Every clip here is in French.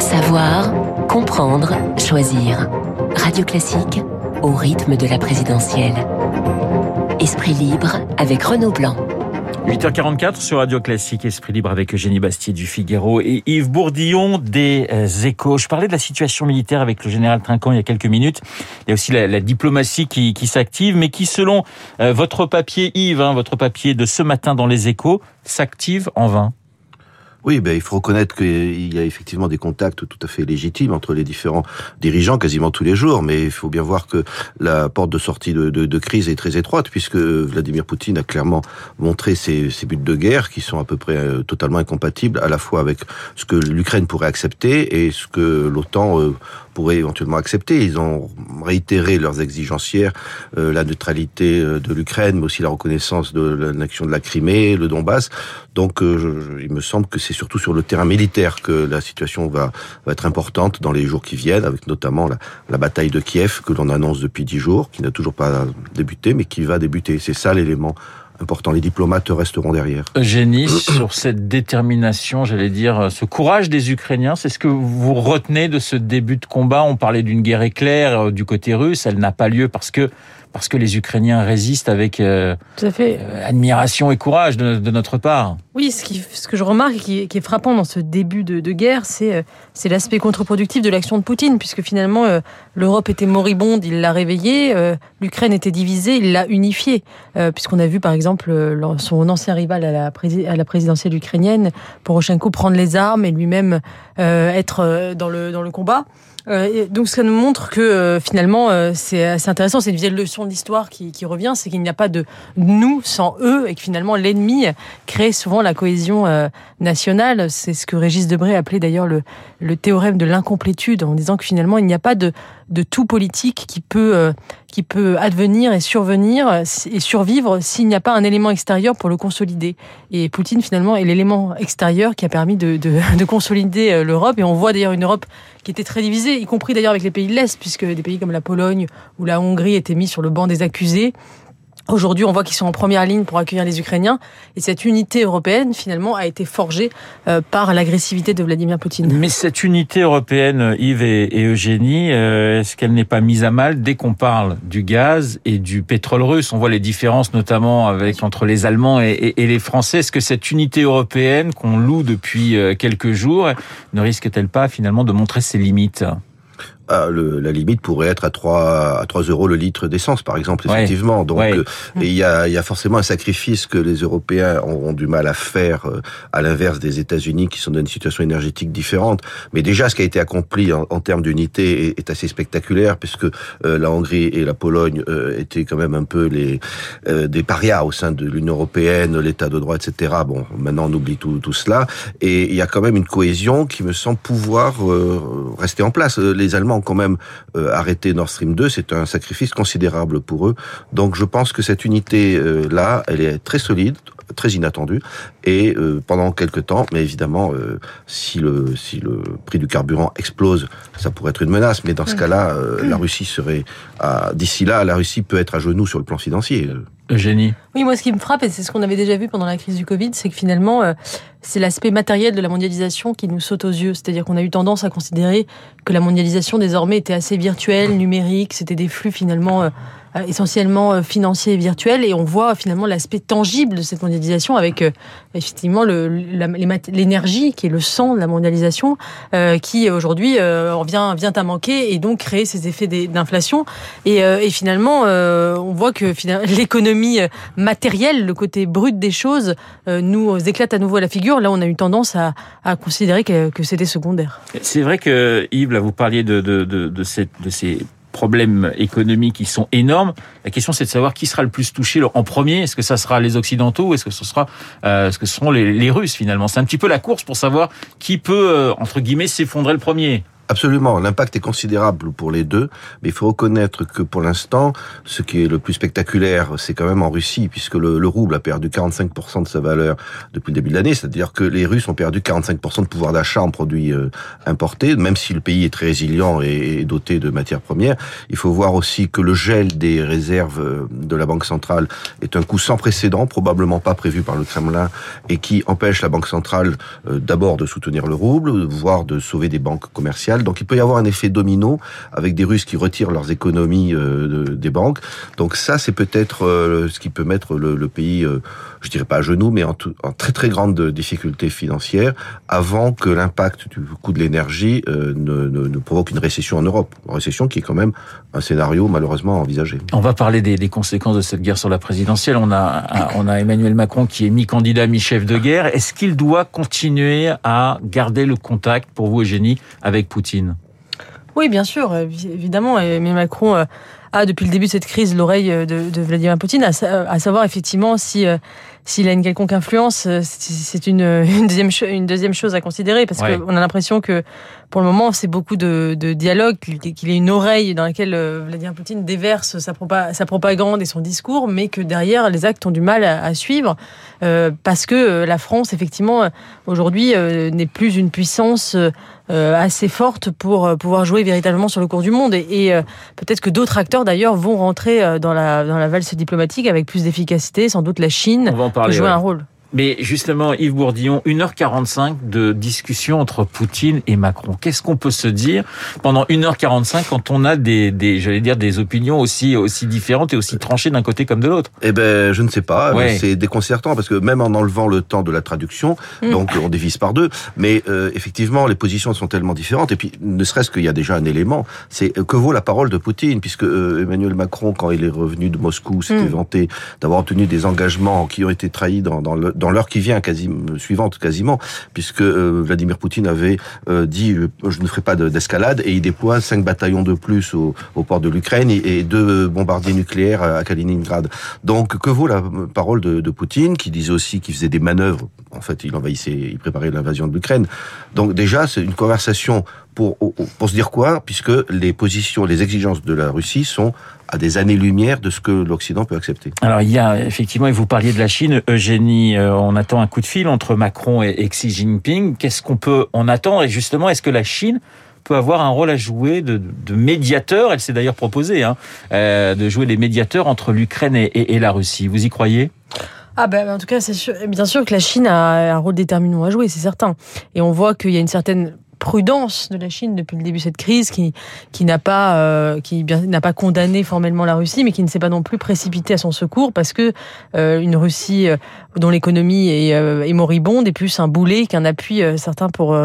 Savoir, comprendre, choisir. Radio Classique au rythme de la présidentielle. Esprit libre avec Renaud Blanc. 8h44 sur Radio Classique, Esprit Libre avec Eugénie Bastier du Figaro et Yves Bourdillon des euh, Échos. Je parlais de la situation militaire avec le général Trinquant il y a quelques minutes. Il y a aussi la, diplomatie qui, qui s'active, mais qui, selon euh, votre papier, Yves, hein, votre papier de ce matin dans les Échos, s'active en vain. Oui, ben, il faut reconnaître qu'il y a effectivement des contacts tout à fait légitimes entre les différents dirigeants quasiment tous les jours, mais il faut bien voir que la porte de sortie de, crise est très étroite, puisque Vladimir Poutine a clairement montré ses, ses, buts de guerre qui sont à peu près euh, totalement incompatibles à la fois avec ce que l'Ukraine pourrait accepter et ce que l'OTAN euh, pourrait éventuellement accepter. Ils ont réitéré leurs exigences hier, euh, la neutralité de l'Ukraine, mais aussi la reconnaissance de l'annexion de la Crimée, le Donbass. Donc, euh, il me semble que c'est surtout sur le terrain militaire que la situation va, va être importante dans les jours qui viennent, avec notamment la, la bataille de Kiev que l'on annonce depuis dix jours, qui n'a toujours pas débuté, mais qui va débuter. C'est ça l'élément important. Les diplomates resteront derrière. Eugénie, sur cette détermination, j'allais dire, ce courage des Ukrainiens, c'est ce que vous retenez de ce début de combat? On parlait d'une guerre éclair du côté russe, elle n'a pas lieu parce que parce que les Ukrainiens résistent avec euh, Tout à fait. euh, admiration et courage de, de, notre part. Oui, ce, qui, ce que je remarque et qui, qui, est frappant dans ce début de, de guerre, c'est euh, l'aspect contre-productif de l'action de Poutine, puisque finalement euh, l'Europe était moribonde, il l'a réveillée, euh, l'Ukraine était divisée, il l'a unifiée, euh, puisqu'on a vu par exemple son ancien rival à la, à la présidentielle ukrainienne, Poroshenko, prendre les armes et lui-même euh, être dans le, dans le combat. Euh, donc ça nous montre que euh, finalement euh, c'est assez intéressant, c'est une vieille leçon de l'histoire qui, qui, revient, c'est qu'il n'y a pas de nous sans eux et que finalement l'ennemi crée souvent la cohésion nationale. C'est ce que Régis Debray appelait d'ailleurs le, le théorème de l'incomplétude en disant que finalement il n'y a pas de, de tout politique qui peut, euh, qui peut advenir et survenir et survivre s'il n'y a pas un élément extérieur pour le consolider. Et Poutine finalement est l'élément extérieur qui a permis de, de, de consolider euh, l'Europe et on voit d'ailleurs une Europe qui était très divisée, y compris d'ailleurs avec les pays de l'Est, puisque des pays comme la Pologne ou la Hongrie étaient mis sur le banc des accusés. Aujourd'hui, on voit qu'ils sont en première ligne pour accueillir les Ukrainiens. Et cette unité européenne, finalement, a été forgée euh, par l'agressivité de Vladimir Poutine. Mais cette unité européenne, Yves et, Eugénie, euh, est-ce qu'elle n'est pas mise à mal dès qu'on parle du gaz et du pétrole russe? On voit les différences notamment avec entre les Allemands et, et, et les Français. Est-ce que cette unité européenne qu'on loue depuis euh, quelques jours ne risque-t-elle pas finalement de montrer ses limites? Ah, le, la limite pourrait être à 3, à 3 euros le litre d'essence, par exemple, effectivement. Ouais. Donc, ouais. euh, il y, a, y a forcément un sacrifice que les Européens ont, ont du mal à faire, euh, à l'inverse des États-Unis, qui sont dans une situation énergétique différente. Mais déjà, ce qui a été accompli en, en termes d'unité est, est, assez spectaculaire, puisque euh, la Hongrie et la Pologne euh, étaient quand même un peu les euh, des parias au sein de l'Union européenne, l'État de droit, etc. Bon, maintenant, on oublie tout, tout cela. Et il y a quand même une cohésion qui me semble pouvoir euh, rester en place. Les Allemands ont quand même euh, arrêté Nord Stream 2, c'est un sacrifice considérable pour eux. Donc je pense que cette unité euh, là, elle est très solide, très inattendue et euh, pendant quelques temps, mais évidemment euh, si le si le prix du carburant explose, ça pourrait être une menace, mais dans ce cas-là, euh, la Russie serait d'ici là, la Russie peut être à genoux sur le plan financier. Oui, moi, ce qui me frappe, et c'est ce qu'on avait déjà vu pendant la crise du Covid, c'est que finalement, euh, c'est l'aspect matériel de la mondialisation qui nous saute aux yeux. C'est-à-dire qu'on a eu tendance à considérer que la mondialisation, désormais, était assez virtuelle, numérique, c'était des flux finalement euh, essentiellement financiers et virtuels, et on voit finalement l'aspect tangible de cette mondialisation avec euh, effectivement l'énergie qui est le sang de la mondialisation, euh, qui aujourd'hui euh, vient, à manquer et donc créer ces effets d'inflation. Et, euh, finalement, euh, on voit que l'économie matérielle, le côté brut des choses, euh, nous éclate à nouveau à la figure. Là, on a eu tendance à, considérer que, c'était secondaire. C'est vrai que Yves, là, vous parliez de, de ces problèmes économiques qui sont énormes. La question, c'est de savoir qui sera le plus touché en premier. Est-ce que ça sera les Occidentaux ou est-ce que ce sera, euh, ce que ce seront les, les Russes finalement? C'est un petit peu la course pour savoir qui peut, euh, entre guillemets, s'effondrer le premier. Absolument, l'impact est considérable pour les deux, mais il faut reconnaître que pour l'instant, ce qui est le plus spectaculaire, c'est quand même en Russie, puisque le, le rouble a perdu 45% de sa valeur depuis le début de l'année, c'est-à-dire que les Russes ont perdu 45% de pouvoir d'achat en produits euh, importés, même si le pays est très résilient et, doté de matières premières. Il faut voir aussi que le gel des réserves euh, de la Banque centrale est un coup sans précédent, probablement pas prévu par le Kremlin, et qui empêche la Banque centrale euh, d'abord de soutenir le rouble, voire de sauver des banques commerciales donc il peut y avoir un effet domino avec des Russes qui retirent leurs économies euh, des banques. Donc ça, c'est peut-être euh, ce qui peut mettre le, pays, euh, je dirais pas à genoux, mais en, très très grande difficulté financière avant que l'impact du coût de l'énergie ne, provoque une récession en Europe. Une récession qui est quand même un scénario malheureusement envisagé. On va parler des, conséquences de cette guerre sur la présidentielle. On a, on a Emmanuel Macron qui est mi-candidat, mi-chef de guerre. Est-ce qu'il doit continuer à garder le contact, pour vous Eugénie, avec Poutine? Oui, bien sûr, évidemment. Mais Macron euh, a, depuis le début de cette crise, l'oreille euh, de, Vladimir Poutine, à, savoir effectivement si euh, s'il a une quelconque influence, c'est une, une, deuxième, une deuxième chose à considérer, parce qu'on a l'impression que pour le moment, c'est beaucoup de, de dialogue, qu'il ait une oreille dans laquelle Vladimir Poutine déverse sa, sa, propagande et son discours, mais que derrière, les actes ont du mal à, suivre, parce que la France, effectivement, aujourd'hui, n'est plus une puissance euh, assez forte pour euh, pouvoir jouer véritablement sur le cours du monde. Et, euh, peut-être que d'autres acteurs d'ailleurs vont rentrer dans la, dans la valse diplomatique avec plus d'efficacité. Sans doute la Chine peut jouer un rôle. Mais justement, Yves Bourdillon, 1h45 de discussion entre Poutine et Macron. Qu'est-ce qu'on peut se dire pendant 1h45 quand on a des, des j'allais dire, des opinions aussi, aussi différentes et aussi tranchées d'un côté comme de l'autre? Eh ben, je ne sais pas. C'est déconcertant parce que même en enlevant le temps de la traduction, mm. donc on divise par deux, mais euh, effectivement, les positions sont tellement différentes. Et puis, ne serait-ce qu'il y a déjà un élément, c'est que vaut la parole de Poutine, puisque euh, Emmanuel Macron, quand il est revenu de Moscou, s'était mm. vanté d'avoir obtenu des engagements qui ont été trahis dans, dans le dans l'heure qui vient, quasi, suivante quasiment, puisque euh, Vladimir Poutine avait euh, dit euh, je ne ferai pas d'escalade et il déploie cinq bataillons de plus au, port de l'Ukraine et deux bombardiers nucléaires à Kaliningrad. Donc que vaut la parole de, de Poutine qui disait aussi qu'il faisait des manœuvres En fait, il envahissait, il préparait l'invasion de l'Ukraine. Donc déjà, c'est une conversation pour, pour se dire quoi, puisque les positions, les exigences de la Russie sont à des années-lumière de ce que l'Occident peut accepter. Alors il y a effectivement, et vous parliez de la Chine, Eugénie, euh, on attend un coup de fil entre Macron et, Xi Jinping. Qu'est-ce qu'on peut en attendre? Et justement, est-ce que la Chine peut avoir un rôle à jouer de, de médiateur? Elle s'est d'ailleurs proposée hein, euh, de jouer les médiateurs entre l'Ukraine et, et, la Russie. Vous y croyez? Ah ben en tout cas, c'est sûr, bien sûr que la Chine a un rôle déterminant à jouer, c'est certain. Et on voit qu'il y a une certaine prudence de la Chine depuis le début de cette crise, qui, qui n'a pas, euh, n'a pas condamné formellement la Russie, mais qui ne s'est pas non plus précipité à son secours parce que euh, une Russie euh, dont l'économie est, est, moribonde est plus un boulet qu'un appui certain pour,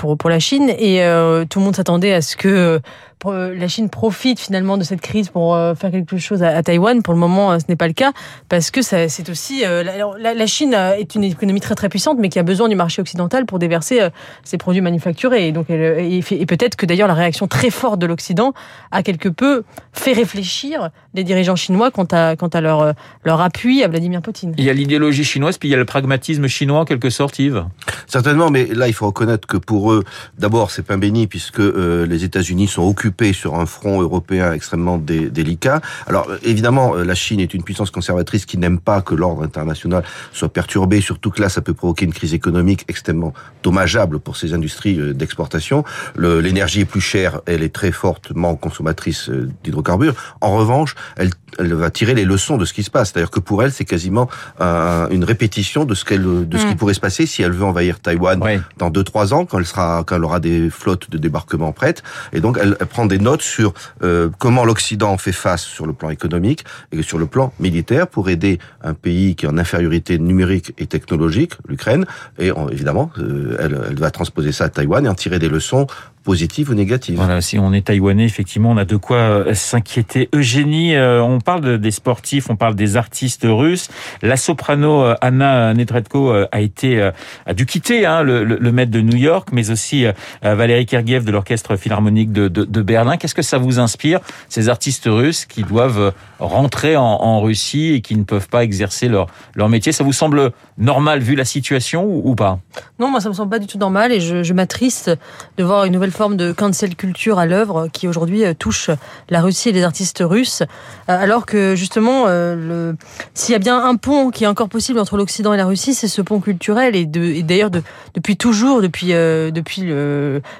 pour, pour la Chine. Et tout le monde s'attendait à ce que la Chine profite finalement de cette crise pour faire quelque chose à, Taïwan. Pour le moment, ce n'est pas le cas parce que c'est aussi la, Chine est une économie très très puissante, mais qui a besoin du marché occidental pour déverser ses produits manufacturés et donc, et, peut-être que d'ailleurs la réaction très forte de l'Occident a quelque peu fait réfléchir les dirigeants chinois quant à, quant à leur, leur appui à Vladimir Poutine. Il y a l'idéologie chinoise, puis il y a le pragmatisme chinois en quelque sorte, Yves? Certainement, mais là il faut reconnaître que pour eux, d'abord c'est pas béni puisque euh, les États-Unis sont occupés sur un front européen extrêmement délicat. Alors évidemment, euh, la Chine est une puissance conservatrice qui n'aime pas que l'ordre international soit perturbé, surtout que là ça peut provoquer une crise économique extrêmement dommageable pour ces industries euh, d'exportation. L'énergie est plus chère, elle est très fortement consommatrice euh, d'hydrocarbures. En revanche, elle, elle, va tirer les leçons de ce qui se passe. C'est-à-dire que pour elle, c'est quasiment une répétition de ce qu'elle, de ce qui mm. pourrait se passer si elle veut envahir Taïwan dans deux trois ans, quand elle sera, quand elle aura des flottes de débarquement prêtes. Et donc, elle, prend des notes sur euh, comment l'Occident fait face sur le plan économique et sur le plan militaire pour aider un pays qui est en infériorité numérique et technologique, l'Ukraine. Et évidemment, euh, elle, elle va transposer ça à Taïwan en tirer des leçons positives ou négatives. Voilà, si on est taïwanais, effectivement, on a de quoi euh, s'inquiéter. Eugénie, euh, on parle des sportifs, on parle des artistes russes. La soprano euh, Anna Netretko a été a dû quitter hein, le, le, maître de New York, mais aussi Valérie Kergiev de l'orchestre philharmonique de, de, de Berlin. Qu'est-ce que ça vous inspire, ces artistes russes qui doivent rentrer en, en, Russie et qui ne peuvent pas exercer leur, leur métier? Ça vous semble normal vu la situation ou, ou pas? Non, moi ça me semble pas du tout normal et je, je m'attriste de voir une nouvelle forme de cancel culture à l'œuvre qui aujourd'hui touche la Russie et les artistes russes, alors que justement, le... s'il y a bien un pont qui est encore possible entre l'Occident et la Russie, c'est ce pont culturel et, d'ailleurs de, depuis toujours, depuis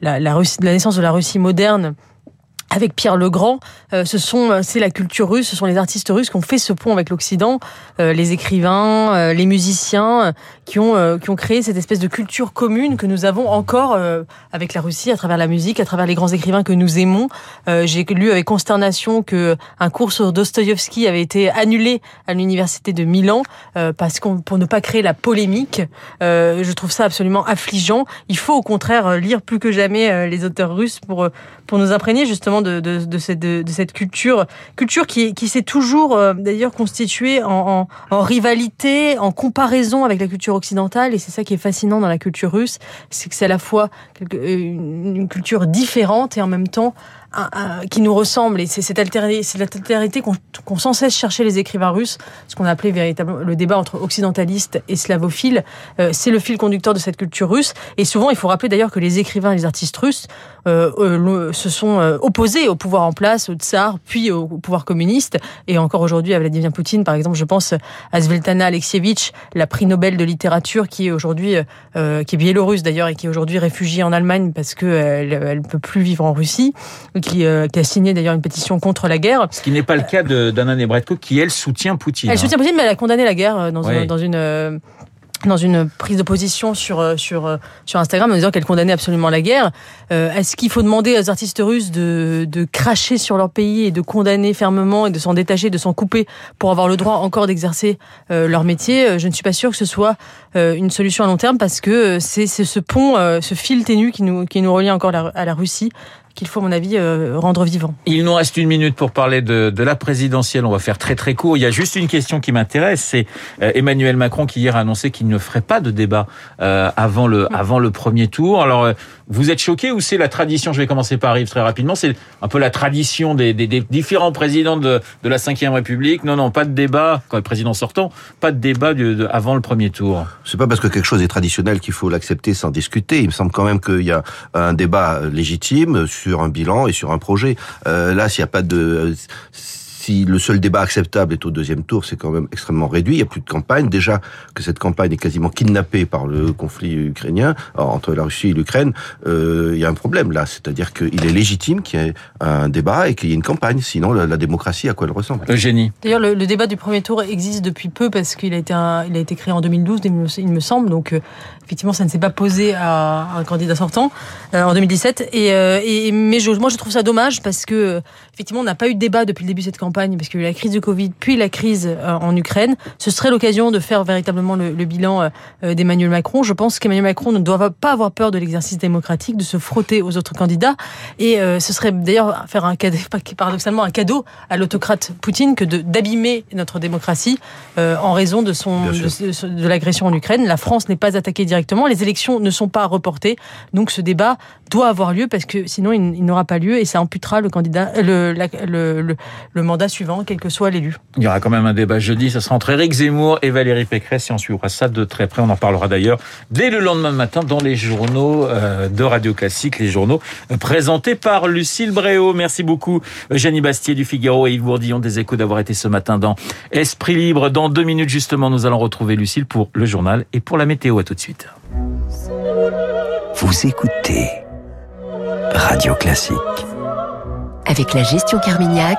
la naissance de la Russie moderne avec Pierre Legrand, euh, ce sont euh, c'est la culture russe, ce sont les artistes russes qui ont fait ce pont avec l'Occident, euh, les écrivains, les musiciens, qui ont qui ont créé cette espèce de culture commune que nous avons encore avec la Russie à travers la musique, à travers les grands écrivains que nous aimons. J'ai lu avec consternation que un cours sur Dostoïevski avait été annulé à l'université de Milan parce qu'on pour ne pas créer la polémique. je trouve ça absolument affligeant. Il faut au contraire lire plus que jamais les auteurs russes pour pour nous imprégner justement de, de, de, cette, de, cette, culture, culture qui, qui s'est toujours euh, d'ailleurs constituée en, en, rivalité, en comparaison avec la culture occidentale, et c'est ça qui est fascinant dans la culture russe, c'est que c'est à la fois une, une culture différente et en même temps qui nous ressemble. Et c'est cette altérité, c'est l'altérité qu'ont sans cesse cherché les écrivains russes, ce qu'on appelait véritablement le débat entre occidentalistes et slavophiles. Euh, c'est le fil conducteur de cette culture russe. Et souvent, il faut rappeler d'ailleurs que les écrivains et les artistes russes euh, euh se sont euh, opposés au pouvoir en place, au tsar, puis au, pouvoir communiste. Et encore aujourd'hui, à Vladimir Poutine, par exemple, je pense à Sveltana Alexievitch, la prix Nobel de littérature, qui est aujourd'hui, euh, qui est biélorusse d'ailleurs, et qui est aujourd'hui réfugiée en Allemagne parce qu'elle elle peut plus vivre en Russie qui, euh, qui a signé d'ailleurs une pétition contre la guerre. Ce qui n'est pas le cas d'Anna Nebretko, qui elle soutient Poutine. Elle soutient Poutine, mais elle a condamné la guerre euh, dans, dans une euh, dans une prise de position sur sur sur Instagram en disant qu'elle condamnait absolument la guerre. Est-ce qu'il faut demander aux artistes russes de de cracher sur leur pays et de condamner fermement et de s'en détacher, de s'en couper pour avoir le droit encore d'exercer leur métier? Je ne suis pas sûre que ce soit une solution à long terme parce que c'est ce pont, ce fil ténu qui nous qui nous relie encore à la Russie qu'il faut, à mon avis, euh, rendre vivant. Il nous reste une minute pour parler de, de, la présidentielle. On va faire très très court. Il y a juste une question qui m'intéresse. C'est euh, Emmanuel Macron qui hier a annoncé qu'il ne ferait pas de débat euh, avant le avant le premier tour. Alors, vous êtes choqué ou c'est la tradition? Je vais commencer par Yves très rapidement. C'est un peu la tradition des, des, des différents présidents de, de la Ve République. Non, non, pas de débat quand le président sortant, pas de débat de, avant le premier tour. C'est pas parce que quelque chose est traditionnel qu'il faut l'accepter sans discuter. Il me semble quand même qu'il y a un débat légitime sur un bilan et sur un projet. Euh, là, s'il n'y a pas de si le seul débat acceptable est au deuxième tour, c'est quand même extrêmement réduit. Il n'y a plus de campagne. Déjà que cette campagne est quasiment kidnappée par le conflit ukrainien entre la Russie et l'Ukraine, euh, il y a un problème là. C'est-à-dire qu'il est légitime qu'il y ait un débat et qu'il y ait une campagne. Sinon, la, démocratie, à quoi elle ressemble? Eugénie. D'ailleurs, le, débat du premier tour existe depuis peu parce qu'il a été il a été créé en 2012, il me semble. Donc, euh, effectivement, ça ne s'est pas posé à un candidat sortant euh, en 2017. Et, euh, et mais je, moi, je trouve ça dommage parce que effectivement, on n'a pas eu de débat depuis le début de cette campagne parce qu'il y a eu la crise du Covid, puis la crise euh, en Ukraine. Ce serait l'occasion de faire véritablement le, bilan euh, d'Emmanuel Macron. Je pense qu'Emmanuel Macron ne doit pas avoir peur de l'exercice démocratique, de se frotter aux autres candidats. Et euh, ce serait d'ailleurs faire un cadeau, paradoxalement un cadeau à l'autocrate Poutine que d'abîmer notre démocratie en raison de son de, de l'agression en Ukraine. La France n'est pas attaquée directement, les élections ne sont pas reportées, donc ce débat doit avoir lieu parce que sinon il, n'aura pas lieu et ça amputera le candidat le, le, le mandat suivant, quel que soit l'élu. Il y aura quand même un débat jeudi, ça sera entre Éric Zemmour et Valérie Pécresse et on suivra ça de très près. On en parlera d'ailleurs dès le lendemain matin dans les journaux euh, de Radio Classique, les journaux euh, présentés par Lucille Bréau. Merci beaucoup Jenny Bastier du Figaro et Yves Bourdillon des Échos d'avoir été ce matin dans Esprit Libre. Dans deux minutes justement, nous allons retrouver Lucille pour le journal et pour la météo. À tout de suite. Vous écoutez Radio Classique. Avec la gestion Carmignac,